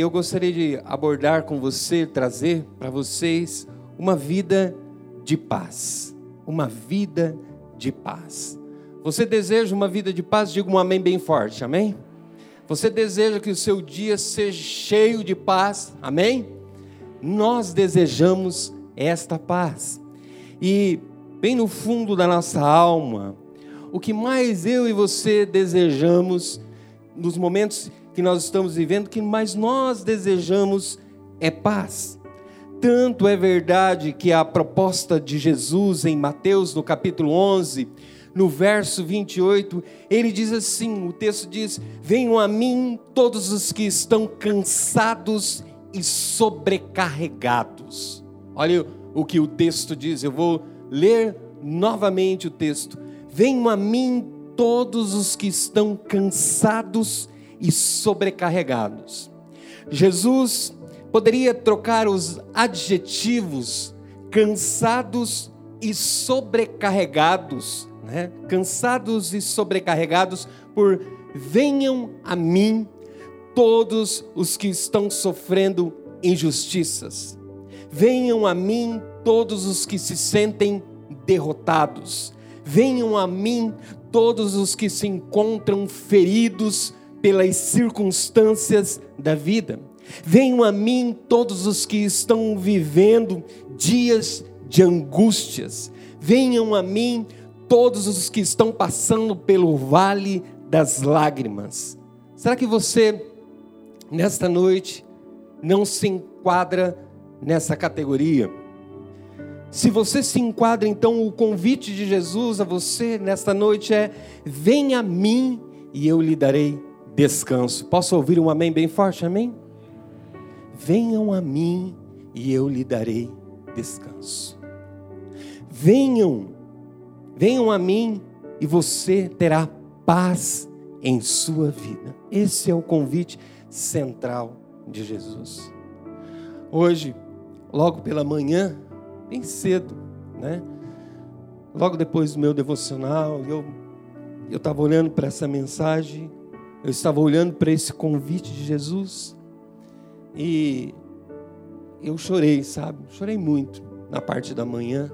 eu gostaria de abordar com você, trazer para vocês uma vida de paz. Uma vida de paz. Você deseja uma vida de paz? Diga um amém bem forte, amém? Você deseja que o seu dia seja cheio de paz, amém? Nós desejamos esta paz. E bem no fundo da nossa alma, o que mais eu e você desejamos nos momentos que nós estamos vivendo, que mais nós desejamos é paz. Tanto é verdade que a proposta de Jesus em Mateus, no capítulo 11, no verso 28, ele diz assim: o texto diz: Venham a mim todos os que estão cansados e sobrecarregados. Olha o que o texto diz, eu vou ler novamente o texto. Venham a mim todos os que estão cansados e sobrecarregados. Jesus poderia trocar os adjetivos cansados e sobrecarregados, né? cansados e sobrecarregados, por venham a mim todos os que estão sofrendo injustiças. Venham a mim todos os que se sentem derrotados. Venham a mim todos os que se encontram feridos pelas circunstâncias da vida. Venham a mim todos os que estão vivendo dias de angústias. Venham a mim todos os que estão passando pelo vale das lágrimas. Será que você, nesta noite, não se enquadra nessa categoria? Se você se enquadra, então o convite de Jesus a você nesta noite é: venha a mim e eu lhe darei descanso. Posso ouvir um amém bem forte? Amém? Venham a mim e eu lhe darei descanso. Venham, venham a mim e você terá paz em sua vida. Esse é o convite central de Jesus. Hoje, logo pela manhã, bem cedo, né? Logo depois do meu devocional, eu eu estava olhando para essa mensagem eu estava olhando para esse convite de Jesus e eu chorei, sabe? Chorei muito na parte da manhã,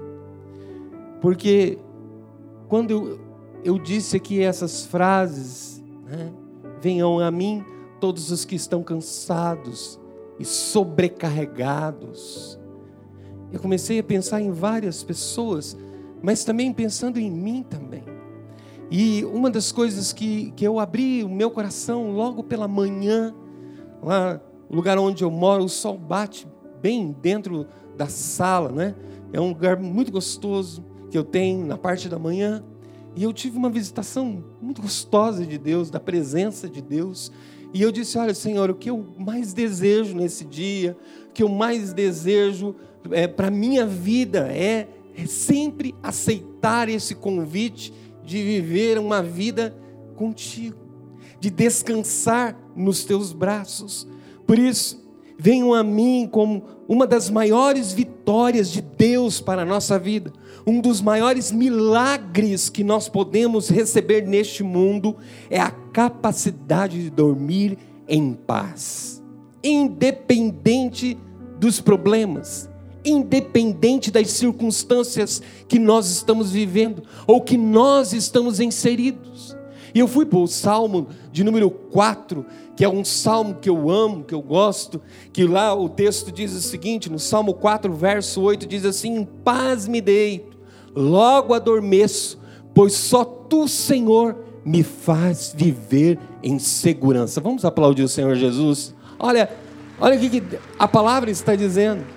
porque quando eu, eu disse aqui essas frases, né? venham a mim todos os que estão cansados e sobrecarregados. Eu comecei a pensar em várias pessoas, mas também pensando em mim também. E uma das coisas que, que eu abri o meu coração logo pela manhã, lá no lugar onde eu moro, o sol bate bem dentro da sala, né? É um lugar muito gostoso que eu tenho na parte da manhã. E eu tive uma visitação muito gostosa de Deus, da presença de Deus. E eu disse: Olha, Senhor, o que eu mais desejo nesse dia, o que eu mais desejo é, para a minha vida é, é sempre aceitar esse convite de viver uma vida contigo, de descansar nos teus braços. Por isso, venham a mim como uma das maiores vitórias de Deus para a nossa vida, um dos maiores milagres que nós podemos receber neste mundo é a capacidade de dormir em paz, independente dos problemas, independente das circunstâncias que nós estamos vivendo ou que nós estamos inseridos. E eu fui para o salmo de número 4, que é um salmo que eu amo, que eu gosto, que lá o texto diz o seguinte, no salmo 4, verso 8, diz assim: Em paz me deito, logo adormeço, pois só tu, Senhor, me faz viver em segurança. Vamos aplaudir o Senhor Jesus? Olha, olha o que a palavra está dizendo.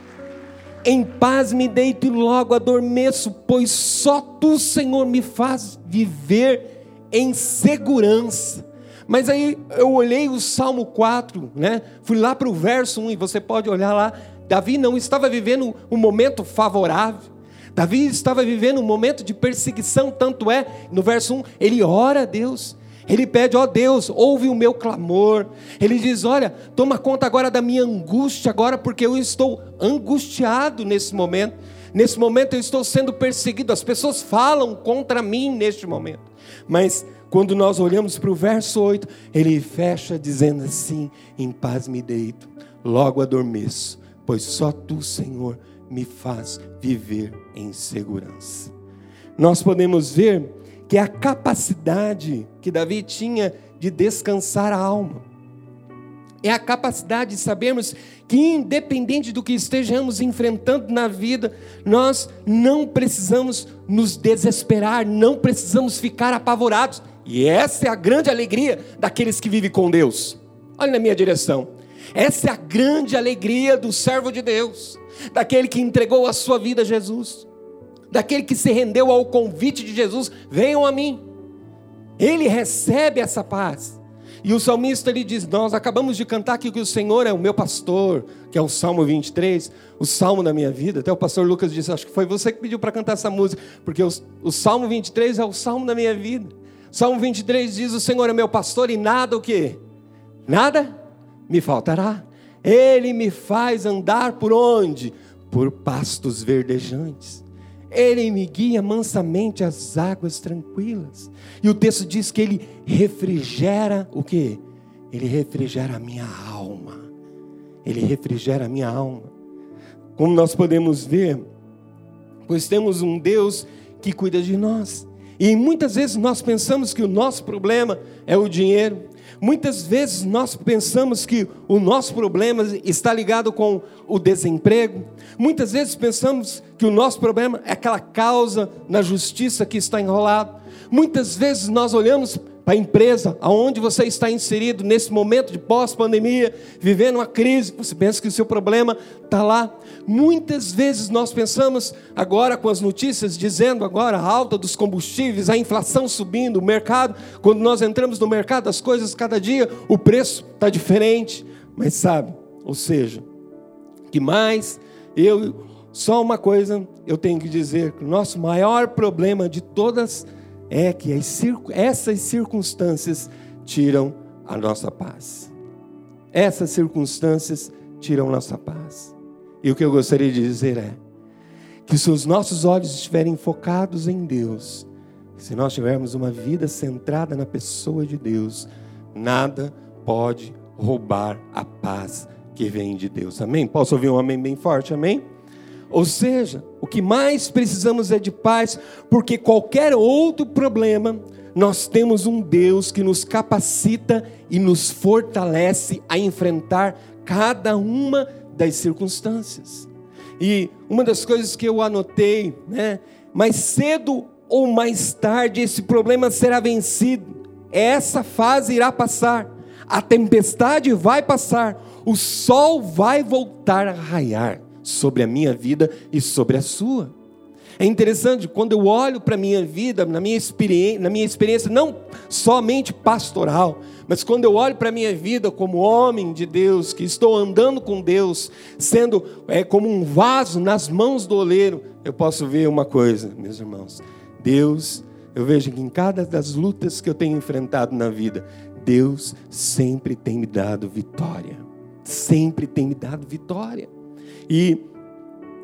Em paz me deito e logo adormeço, pois só tu, Senhor, me faz viver em segurança. Mas aí eu olhei o Salmo 4, né? Fui lá para o verso 1 e você pode olhar lá. Davi não estava vivendo um momento favorável. Davi estava vivendo um momento de perseguição, tanto é, no verso 1, ele ora a Deus. Ele pede, ó Deus, ouve o meu clamor. Ele diz: Olha, toma conta agora da minha angústia, agora, porque eu estou angustiado nesse momento. Nesse momento eu estou sendo perseguido. As pessoas falam contra mim neste momento. Mas quando nós olhamos para o verso 8, ele fecha dizendo assim: Em paz me deito, logo adormeço, pois só tu, Senhor, me faz viver em segurança. Nós podemos ver que a capacidade que Davi tinha de descansar a alma é a capacidade de sabermos que, independente do que estejamos enfrentando na vida, nós não precisamos nos desesperar, não precisamos ficar apavorados. E essa é a grande alegria daqueles que vivem com Deus. Olha na minha direção. Essa é a grande alegria do servo de Deus, daquele que entregou a sua vida a Jesus, daquele que se rendeu ao convite de Jesus: venham a mim. Ele recebe essa paz. E o salmista ele diz: Nós acabamos de cantar aqui que o Senhor é o meu pastor, que é o Salmo 23, o salmo da minha vida. Até o pastor Lucas disse: Acho que foi você que pediu para cantar essa música, porque o, o Salmo 23 é o salmo da minha vida. Salmo 23 diz: O Senhor é meu pastor e nada o que? Nada me faltará. Ele me faz andar por onde? Por pastos verdejantes. Ele me guia mansamente às águas tranquilas. E o texto diz que ele refrigera o que? Ele refrigera a minha alma. Ele refrigera a minha alma. Como nós podemos ver, pois temos um Deus que cuida de nós. E muitas vezes nós pensamos que o nosso problema é o dinheiro, Muitas vezes nós pensamos que o nosso problema está ligado com o desemprego. Muitas vezes pensamos que o nosso problema é aquela causa na justiça que está enrolado. Muitas vezes nós olhamos para a empresa aonde você está inserido nesse momento de pós-pandemia, vivendo uma crise, você pensa que o seu problema está lá. Muitas vezes nós pensamos agora com as notícias dizendo agora a alta dos combustíveis, a inflação subindo, o mercado, quando nós entramos no mercado, as coisas cada dia o preço está diferente, mas sabe, ou seja, que mais eu só uma coisa eu tenho que dizer, que o nosso maior problema de todas é que essas circunstâncias tiram a nossa paz. Essas circunstâncias tiram nossa paz. E o que eu gostaria de dizer é que se os nossos olhos estiverem focados em Deus, se nós tivermos uma vida centrada na pessoa de Deus, nada pode roubar a paz que vem de Deus. Amém? Posso ouvir um amém bem forte? Amém? Ou seja, o que mais precisamos é de paz, porque qualquer outro problema, nós temos um Deus que nos capacita e nos fortalece a enfrentar cada uma das circunstâncias. E uma das coisas que eu anotei, né, mais cedo ou mais tarde esse problema será vencido. Essa fase irá passar. A tempestade vai passar. O sol vai voltar a raiar sobre a minha vida e sobre a sua. É interessante, quando eu olho para a minha vida, na minha, experiência, na minha experiência, não somente pastoral, mas quando eu olho para a minha vida como homem de Deus, que estou andando com Deus, sendo é, como um vaso nas mãos do oleiro, eu posso ver uma coisa, meus irmãos. Deus, eu vejo que em cada das lutas que eu tenho enfrentado na vida, Deus sempre tem me dado vitória. Sempre tem me dado vitória. E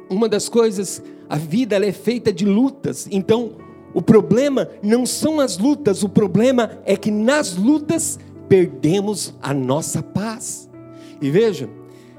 uma das coisas, a vida é feita de lutas. Então, o problema não são as lutas, o problema é que nas lutas perdemos a nossa paz. E veja,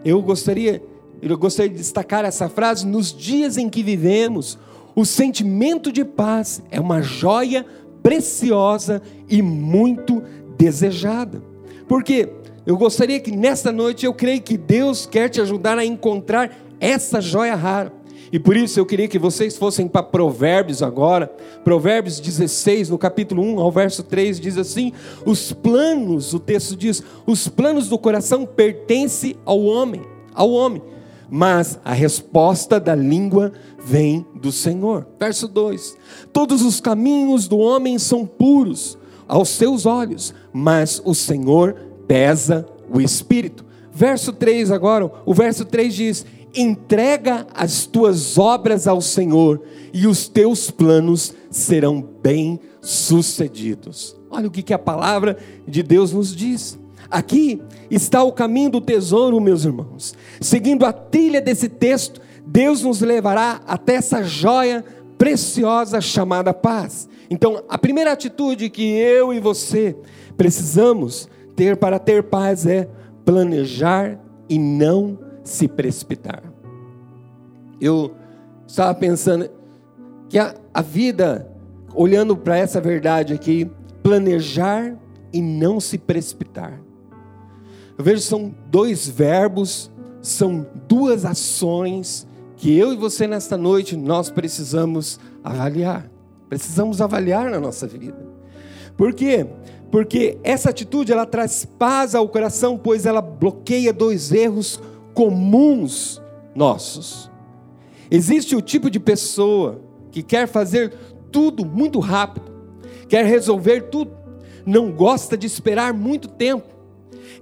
eu gostaria, eu gostaria de destacar essa frase nos dias em que vivemos, o sentimento de paz é uma joia preciosa e muito desejada. Porque eu gostaria que nesta noite eu creio que Deus quer te ajudar a encontrar essa joia rara. E por isso eu queria que vocês fossem para Provérbios agora. Provérbios 16, no capítulo 1 ao verso 3, diz assim: Os planos, o texto diz, os planos do coração pertencem ao homem, ao homem, mas a resposta da língua vem do Senhor. Verso 2: Todos os caminhos do homem são puros aos seus olhos, mas o Senhor pesa o espírito. Verso 3 agora, o verso 3 diz: entrega as tuas obras ao Senhor e os teus planos serão bem sucedidos. Olha o que, que a palavra de Deus nos diz. Aqui está o caminho do tesouro, meus irmãos. Seguindo a trilha desse texto, Deus nos levará até essa joia preciosa chamada paz. Então, a primeira atitude que eu e você precisamos ter para ter paz é planejar e não se precipitar. Eu estava pensando que a, a vida, olhando para essa verdade aqui, planejar e não se precipitar. Eu vejo são dois verbos, são duas ações que eu e você nesta noite nós precisamos avaliar. Precisamos avaliar na nossa vida. Por quê? Porque essa atitude ela traz paz ao coração, pois ela bloqueia dois erros comuns nossos. Existe o tipo de pessoa que quer fazer tudo muito rápido, quer resolver tudo, não gosta de esperar muito tempo.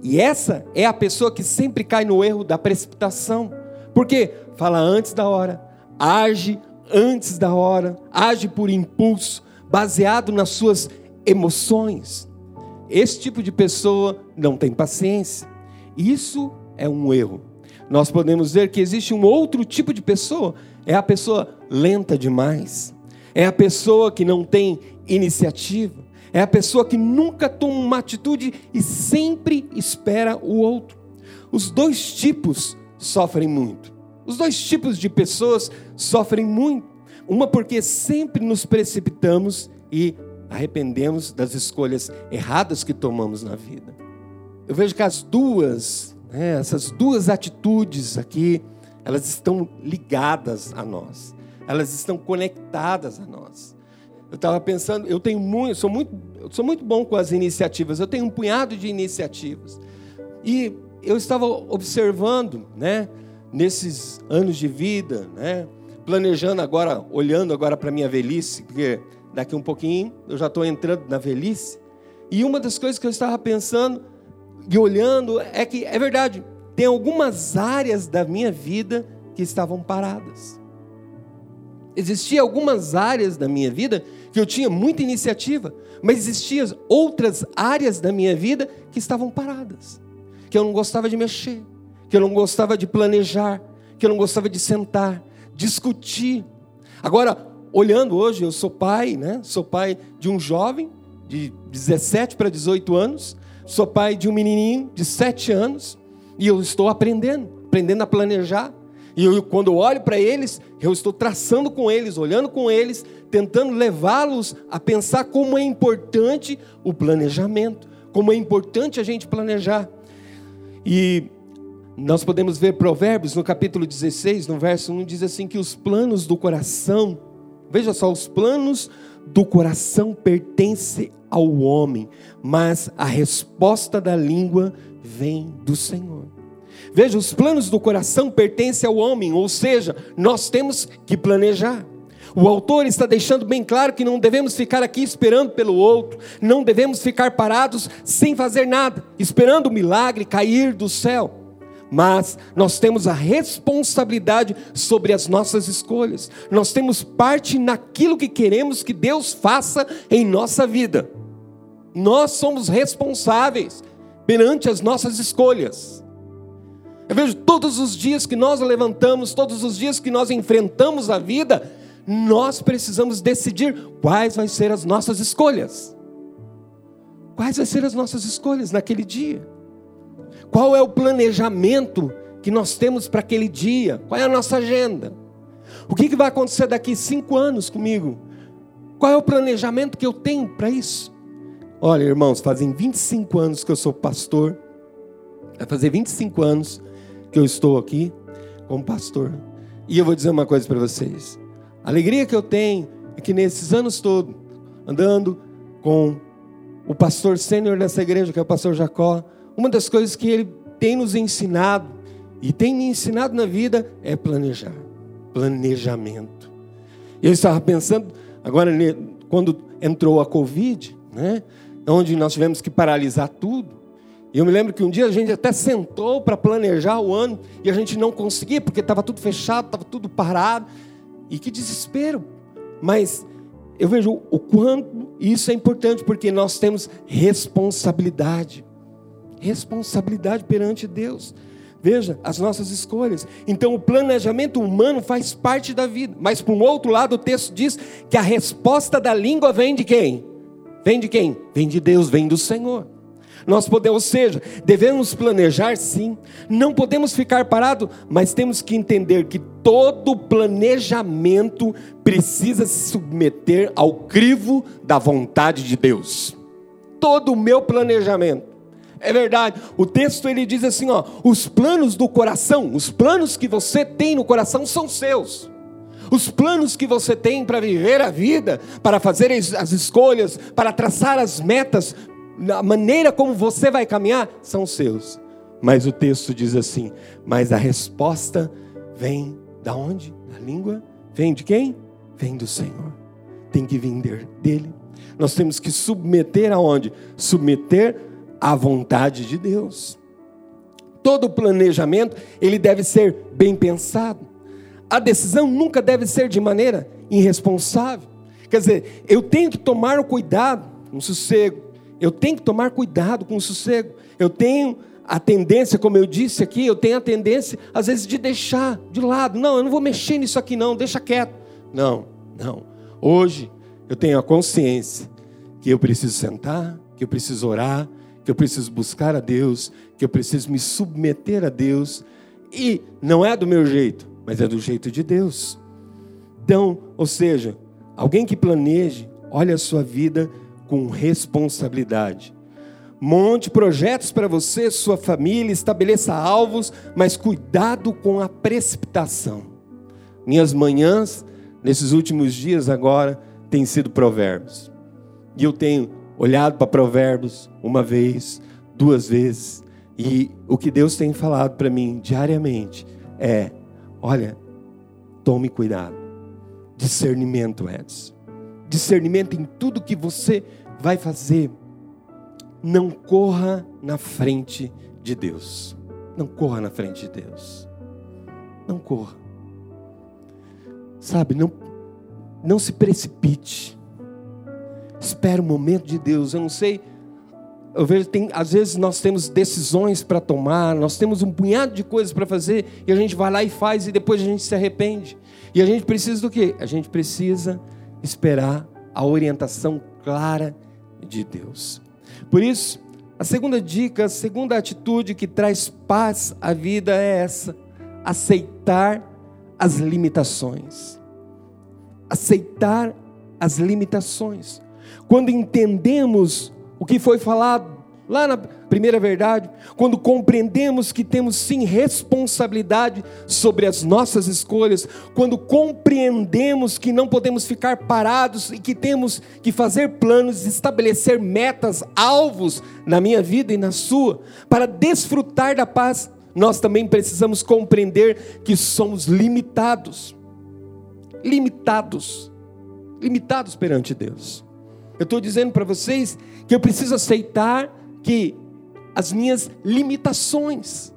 E essa é a pessoa que sempre cai no erro da precipitação. Porque fala antes da hora, age antes da hora, age por impulso, baseado nas suas emoções. Esse tipo de pessoa não tem paciência. Isso é um erro. Nós podemos ver que existe um outro tipo de pessoa, é a pessoa lenta demais, é a pessoa que não tem iniciativa, é a pessoa que nunca toma uma atitude e sempre espera o outro. Os dois tipos sofrem muito. Os dois tipos de pessoas sofrem muito. Uma porque sempre nos precipitamos e arrependemos das escolhas erradas que tomamos na vida. Eu vejo que as duas, né, essas duas atitudes aqui, elas estão ligadas a nós. Elas estão conectadas a nós. Eu estava pensando, eu tenho muito, sou muito, sou muito bom com as iniciativas. Eu tenho um punhado de iniciativas. E eu estava observando, né, nesses anos de vida, né, planejando agora, olhando agora para minha velhice, porque daqui um pouquinho eu já estou entrando na velhice. E uma das coisas que eu estava pensando e olhando é que é verdade, tem algumas áreas da minha vida que estavam paradas. Existiam algumas áreas da minha vida que eu tinha muita iniciativa, mas existiam outras áreas da minha vida que estavam paradas, que eu não gostava de mexer, que eu não gostava de planejar, que eu não gostava de sentar, discutir. Agora, olhando hoje, eu sou pai, né? Sou pai de um jovem de 17 para 18 anos, sou pai de um menininho de 7 anos, e eu estou aprendendo, aprendendo a planejar. E eu, quando eu olho para eles, eu estou traçando com eles, olhando com eles, tentando levá-los a pensar como é importante o planejamento, como é importante a gente planejar. E nós podemos ver Provérbios no capítulo 16, no verso 1, diz assim: que os planos do coração, veja só, os planos do coração pertencem ao homem, mas a resposta da língua vem do Senhor. Veja, os planos do coração pertencem ao homem, ou seja, nós temos que planejar. O autor está deixando bem claro que não devemos ficar aqui esperando pelo outro, não devemos ficar parados sem fazer nada, esperando o milagre cair do céu mas nós temos a responsabilidade sobre as nossas escolhas. Nós temos parte naquilo que queremos que Deus faça em nossa vida. Nós somos responsáveis perante as nossas escolhas. Eu vejo todos os dias que nós levantamos, todos os dias que nós enfrentamos a vida, nós precisamos decidir quais vão ser as nossas escolhas. Quais vão ser as nossas escolhas naquele dia? Qual é o planejamento que nós temos para aquele dia? Qual é a nossa agenda? O que, que vai acontecer daqui cinco anos comigo? Qual é o planejamento que eu tenho para isso? Olha, irmãos, fazem 25 anos que eu sou pastor. Vai fazer 25 anos que eu estou aqui como pastor. E eu vou dizer uma coisa para vocês. A alegria que eu tenho é que nesses anos todos, andando com o pastor sênior dessa igreja, que é o pastor Jacó, uma das coisas que ele tem nos ensinado e tem me ensinado na vida é planejar. Planejamento. Eu estava pensando, agora, quando entrou a Covid, né, onde nós tivemos que paralisar tudo, e eu me lembro que um dia a gente até sentou para planejar o ano e a gente não conseguia, porque estava tudo fechado, estava tudo parado. E que desespero. Mas eu vejo o quanto isso é importante, porque nós temos responsabilidade responsabilidade perante Deus. Veja, as nossas escolhas. Então, o planejamento humano faz parte da vida. Mas, por um outro lado, o texto diz que a resposta da língua vem de quem? Vem de quem? Vem de Deus, vem do Senhor. Nós podemos, ou seja, devemos planejar sim, não podemos ficar parados, mas temos que entender que todo planejamento precisa se submeter ao crivo da vontade de Deus. Todo o meu planejamento. É verdade. O texto ele diz assim, ó, os planos do coração, os planos que você tem no coração são seus. Os planos que você tem para viver a vida, para fazer as escolhas, para traçar as metas, a maneira como você vai caminhar são seus. Mas o texto diz assim: mas a resposta vem da onde? Da língua? Vem de quem? Vem do Senhor. Tem que vir dele. Nós temos que submeter aonde? Submeter à vontade de Deus. Todo planejamento, ele deve ser bem pensado. A decisão nunca deve ser de maneira irresponsável. Quer dizer, eu tenho que tomar o cuidado, um sossego, eu tenho que tomar cuidado com o sossego. Eu tenho a tendência, como eu disse aqui, eu tenho a tendência, às vezes, de deixar de lado. Não, eu não vou mexer nisso aqui, não, deixa quieto. Não, não. Hoje eu tenho a consciência que eu preciso sentar, que eu preciso orar, que eu preciso buscar a Deus, que eu preciso me submeter a Deus. E não é do meu jeito, mas é do jeito de Deus. Então, ou seja, alguém que planeje, olha a sua vida com responsabilidade. Monte projetos para você, sua família, estabeleça alvos, mas cuidado com a precipitação. Minhas manhãs, nesses últimos dias agora, têm sido provérbios. E eu tenho olhado para provérbios uma vez, duas vezes, e o que Deus tem falado para mim diariamente é: olha, tome cuidado. Discernimento, Edson discernimento em tudo que você vai fazer. Não corra na frente de Deus. Não corra na frente de Deus. Não corra. Sabe, não, não se precipite. Espere o momento de Deus. Eu não sei. Eu vejo, tem, às vezes nós temos decisões para tomar, nós temos um punhado de coisas para fazer, e a gente vai lá e faz, e depois a gente se arrepende. E a gente precisa do quê? A gente precisa esperar a orientação clara de Deus. Por isso, a segunda dica, a segunda atitude que traz paz à vida é essa: aceitar as limitações. Aceitar as limitações. Quando entendemos o que foi falado lá na primeira verdade, quando compreendemos que temos sim responsabilidade sobre as nossas escolhas, quando compreendemos que não podemos ficar parados e que temos que fazer planos, estabelecer metas, alvos na minha vida e na sua, para desfrutar da paz, nós também precisamos compreender que somos limitados. Limitados. Limitados perante Deus. Eu estou dizendo para vocês que eu preciso aceitar que as minhas limitações.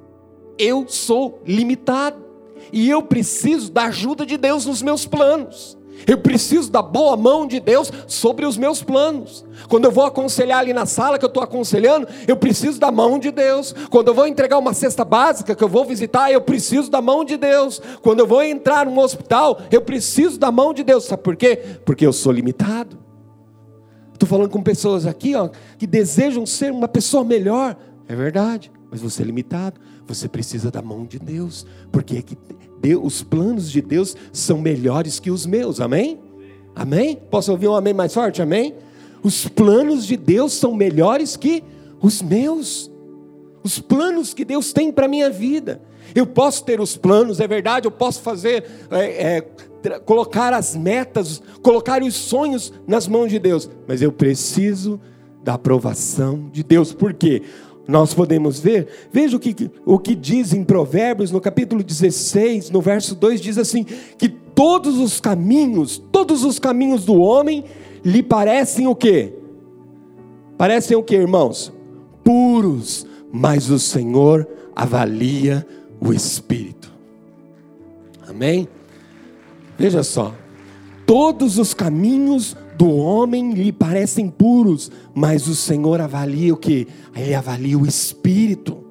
Eu sou limitado e eu preciso da ajuda de Deus nos meus planos. Eu preciso da boa mão de Deus sobre os meus planos. Quando eu vou aconselhar ali na sala que eu estou aconselhando, eu preciso da mão de Deus. Quando eu vou entregar uma cesta básica que eu vou visitar, eu preciso da mão de Deus. Quando eu vou entrar num hospital, eu preciso da mão de Deus. Sabe por quê? Porque eu sou limitado. Estou falando com pessoas aqui ó, que desejam ser uma pessoa melhor, é verdade, mas você é limitado. Você precisa da mão de Deus, porque é que Deus, os planos de Deus são melhores que os meus. Amém? Amém? Posso ouvir um amém mais forte? Amém? Os planos de Deus são melhores que os meus. Os planos que Deus tem para a minha vida. Eu posso ter os planos, é verdade, eu posso fazer, é, é, colocar as metas, colocar os sonhos nas mãos de Deus, mas eu preciso da aprovação de Deus, por quê? nós podemos ver, veja o que, o que diz em Provérbios, no capítulo 16, no verso 2, diz assim: que todos os caminhos, todos os caminhos do homem lhe parecem o quê? Parecem o quê, irmãos? Puros, mas o Senhor avalia o espírito. Amém? Veja só, todos os caminhos do homem lhe parecem puros, mas o Senhor avalia o que? Ele avalia o espírito.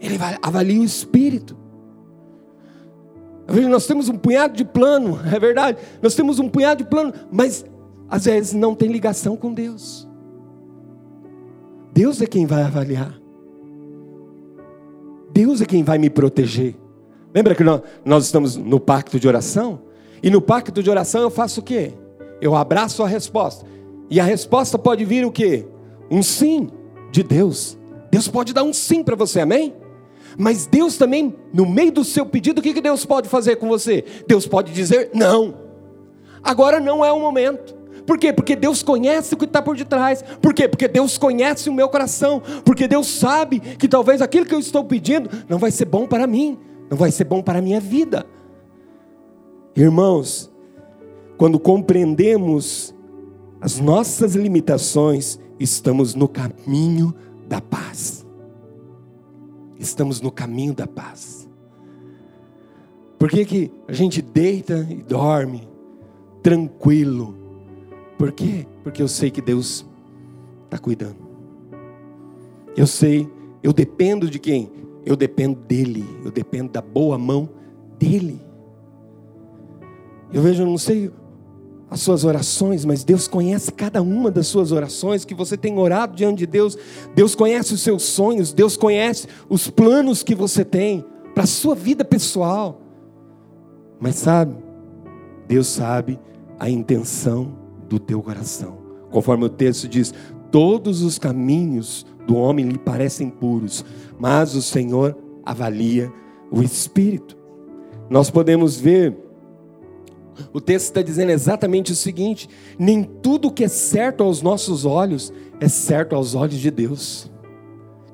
Ele avalia o espírito. Nós temos um punhado de plano, é verdade. Nós temos um punhado de plano, mas às vezes não tem ligação com Deus. Deus é quem vai avaliar. Deus é quem vai me proteger. Lembra que nós, estamos no pacto de oração? E no pacto de oração eu faço o quê? Eu abraço a resposta. E a resposta pode vir o quê? Um sim de Deus. Deus pode dar um sim para você, amém? Mas Deus também, no meio do seu pedido, o que Deus pode fazer com você? Deus pode dizer não. Agora não é o momento. Por quê? Porque Deus conhece o que está por detrás. Por quê? Porque Deus conhece o meu coração. Porque Deus sabe que talvez aquilo que eu estou pedindo não vai ser bom para mim, não vai ser bom para a minha vida. Irmãos, quando compreendemos as nossas limitações, estamos no caminho da paz. Estamos no caminho da paz. Por que, que a gente deita e dorme tranquilo? Por quê? Porque eu sei que Deus está cuidando. Eu sei, eu dependo de quem? Eu dependo dEle, eu dependo da boa mão dEle. Eu vejo, eu não sei as suas orações, mas Deus conhece cada uma das suas orações que você tem orado diante de Deus. Deus conhece os seus sonhos, Deus conhece os planos que você tem para a sua vida pessoal. Mas sabe, Deus sabe a intenção do teu coração. Conforme o texto diz: todos os caminhos do homem lhe parecem puros, mas o Senhor avalia o espírito. Nós podemos ver, o texto está dizendo exatamente o seguinte: nem tudo que é certo aos nossos olhos é certo aos olhos de Deus.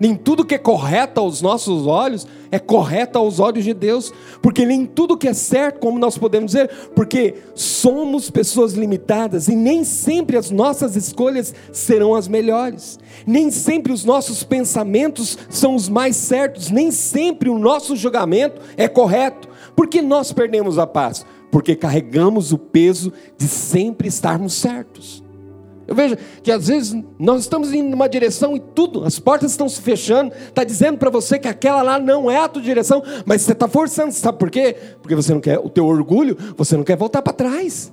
Nem tudo que é correto aos nossos olhos é correto aos olhos de Deus, porque nem tudo que é certo, como nós podemos dizer, porque somos pessoas limitadas e nem sempre as nossas escolhas serão as melhores, nem sempre os nossos pensamentos são os mais certos, nem sempre o nosso julgamento é correto. Por que nós perdemos a paz? Porque carregamos o peso de sempre estarmos certos. Eu vejo que às vezes nós estamos indo numa direção e tudo, as portas estão se fechando, está dizendo para você que aquela lá não é a tua direção, mas você está forçando, sabe por quê? Porque você não quer, o teu orgulho, você não quer voltar para trás,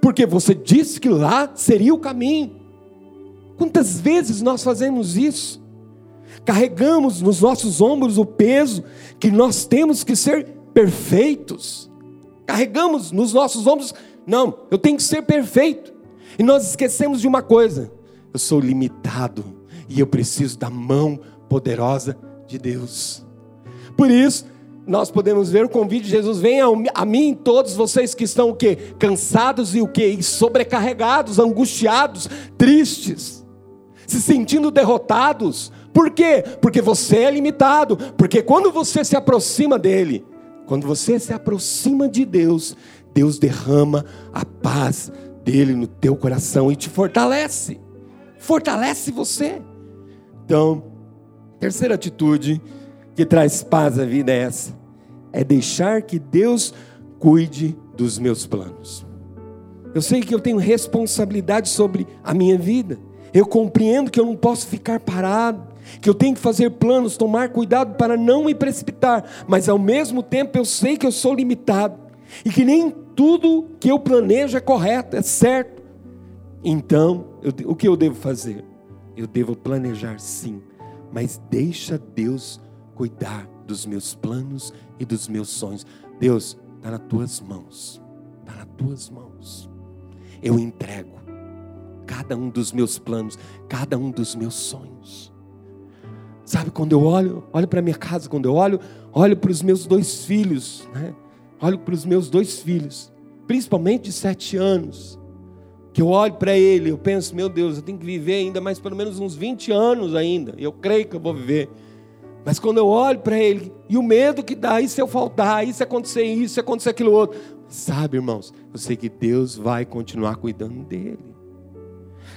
porque você disse que lá seria o caminho. Quantas vezes nós fazemos isso? Carregamos nos nossos ombros o peso que nós temos que ser perfeitos. Carregamos nos nossos ombros, não, eu tenho que ser perfeito. E nós esquecemos de uma coisa: eu sou limitado e eu preciso da mão poderosa de Deus. Por isso, nós podemos ver o convite de Jesus: venham a mim todos vocês que estão o quê? Cansados e o quê? E sobrecarregados, angustiados, tristes, se sentindo derrotados. Por quê? Porque você é limitado. Porque quando você se aproxima dele, quando você se aproxima de Deus, Deus derrama a paz dele no teu coração e te fortalece. Fortalece você. Então, terceira atitude que traz paz à vida é essa: é deixar que Deus cuide dos meus planos. Eu sei que eu tenho responsabilidade sobre a minha vida. Eu compreendo que eu não posso ficar parado, que eu tenho que fazer planos, tomar cuidado para não me precipitar, mas ao mesmo tempo eu sei que eu sou limitado e que nem tudo que eu planejo é correto, é certo. Então, eu, o que eu devo fazer? Eu devo planejar sim, mas deixa Deus cuidar dos meus planos e dos meus sonhos. Deus, está nas tuas mãos, está nas tuas mãos. Eu entrego cada um dos meus planos, cada um dos meus sonhos. Sabe, quando eu olho, olho para minha casa, quando eu olho, olho para os meus dois filhos, né? Olho para os meus dois filhos, principalmente de sete anos, que eu olho para ele, eu penso, meu Deus, eu tenho que viver ainda mais pelo menos uns 20 anos ainda, eu creio que eu vou viver. Mas quando eu olho para ele, e o medo que dá, e se eu faltar, e se acontecer isso, se acontecer aquilo outro, sabe, irmãos, eu sei que Deus vai continuar cuidando dele.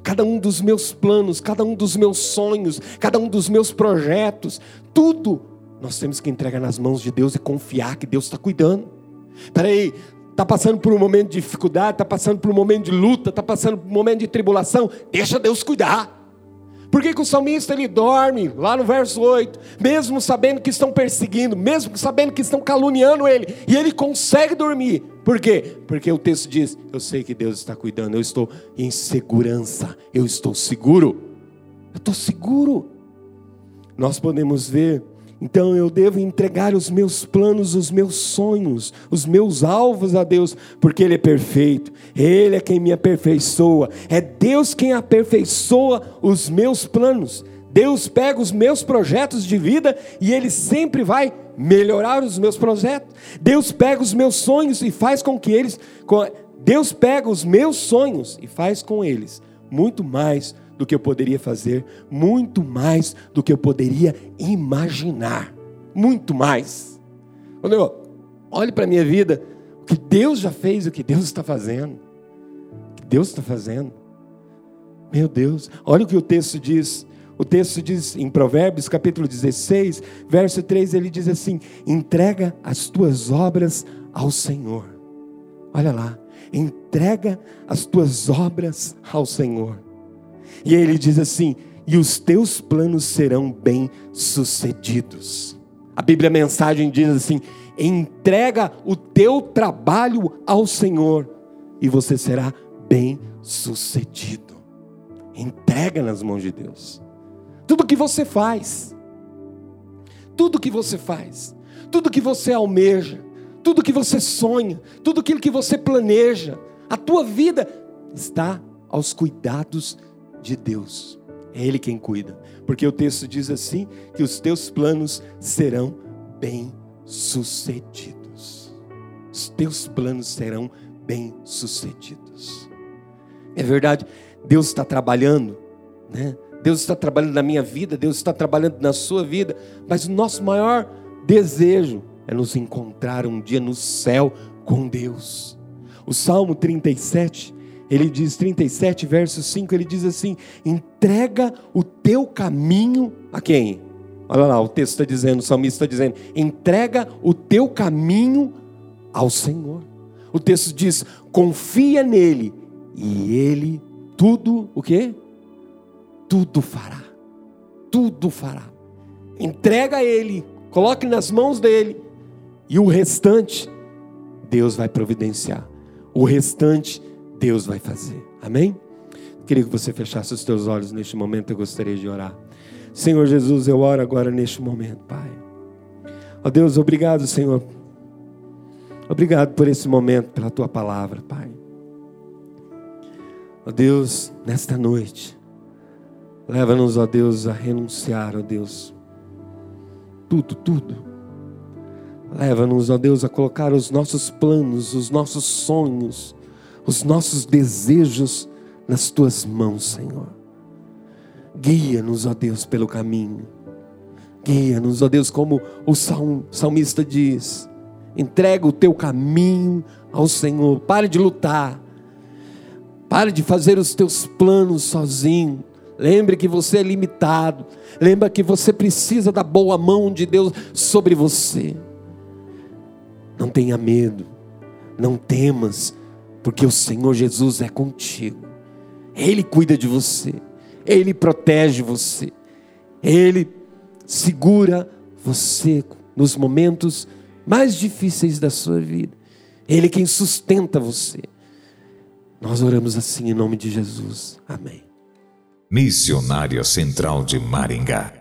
Cada um dos meus planos, cada um dos meus sonhos, cada um dos meus projetos, tudo nós temos que entregar nas mãos de Deus e confiar que Deus está cuidando. Peraí, está passando por um momento de dificuldade, está passando por um momento de luta, está passando por um momento de tribulação, deixa Deus cuidar. Por que, que o salmista ele dorme, lá no verso 8, mesmo sabendo que estão perseguindo, mesmo sabendo que estão caluniando ele, e ele consegue dormir? Por quê? Porque o texto diz: Eu sei que Deus está cuidando, eu estou em segurança, eu estou seguro, eu estou seguro. Nós podemos ver então eu devo entregar os meus planos, os meus sonhos, os meus alvos a Deus, porque Ele é perfeito, Ele é quem me aperfeiçoa, é Deus quem aperfeiçoa os meus planos. Deus pega os meus projetos de vida e Ele sempre vai melhorar os meus projetos. Deus pega os meus sonhos e faz com que eles. Deus pega os meus sonhos e faz com eles muito mais do que eu poderia fazer, muito mais do que eu poderia imaginar. Muito mais. Eu olho para a minha vida, o que Deus já fez, o que Deus está fazendo. O que Deus está fazendo. Meu Deus, olha o que o texto diz. O texto diz em Provérbios, capítulo 16, verso 3, ele diz assim: entrega as tuas obras ao Senhor. Olha lá, entrega as tuas obras ao Senhor. E ele diz assim: e os teus planos serão bem-sucedidos. A Bíblia mensagem diz assim: entrega o teu trabalho ao Senhor e você será bem-sucedido. Entrega nas mãos de Deus. Tudo que você faz, tudo que você faz, tudo que você almeja, tudo que você sonha, tudo aquilo que você planeja, a tua vida está aos cuidados de de Deus. É Ele quem cuida. Porque o texto diz assim: que os teus planos serão bem-sucedidos. Os teus planos serão bem-sucedidos. É verdade, Deus está trabalhando, né? Deus está trabalhando na minha vida, Deus está trabalhando na sua vida, mas o nosso maior desejo é nos encontrar um dia no céu com Deus. O Salmo 37, ele diz 37, verso 5, ele diz assim: entrega o teu caminho a quem? Olha lá, o texto está dizendo, o salmista está dizendo: entrega o teu caminho ao Senhor. O texto diz: confia nele, e ele tudo o que? Tudo fará. Tudo fará. Entrega a ele, coloque nas mãos dele, e o restante Deus vai providenciar. O restante Deus vai fazer. Amém? Queria que você fechasse os teus olhos neste momento, eu gostaria de orar. Senhor Jesus, eu oro agora neste momento, Pai. Ó oh Deus, obrigado, Senhor. Obrigado por esse momento, pela tua palavra, Pai. Ó oh Deus, nesta noite, leva-nos, ó Deus, a renunciar, ó Deus, tudo, tudo. Leva-nos, ó Deus, a colocar os nossos planos, os nossos sonhos, os nossos desejos nas tuas mãos, Senhor. Guia-nos, ó Deus, pelo caminho. Guia-nos, ó Deus, como o salmista diz. Entrega o teu caminho ao Senhor. Pare de lutar. Pare de fazer os teus planos sozinho. Lembre que você é limitado. Lembre que você precisa da boa mão de Deus sobre você. Não tenha medo. Não temas porque o Senhor Jesus é contigo. Ele cuida de você, ele protege você, ele segura você nos momentos mais difíceis da sua vida. Ele é quem sustenta você. Nós oramos assim em nome de Jesus. Amém. Missionária Central de Maringá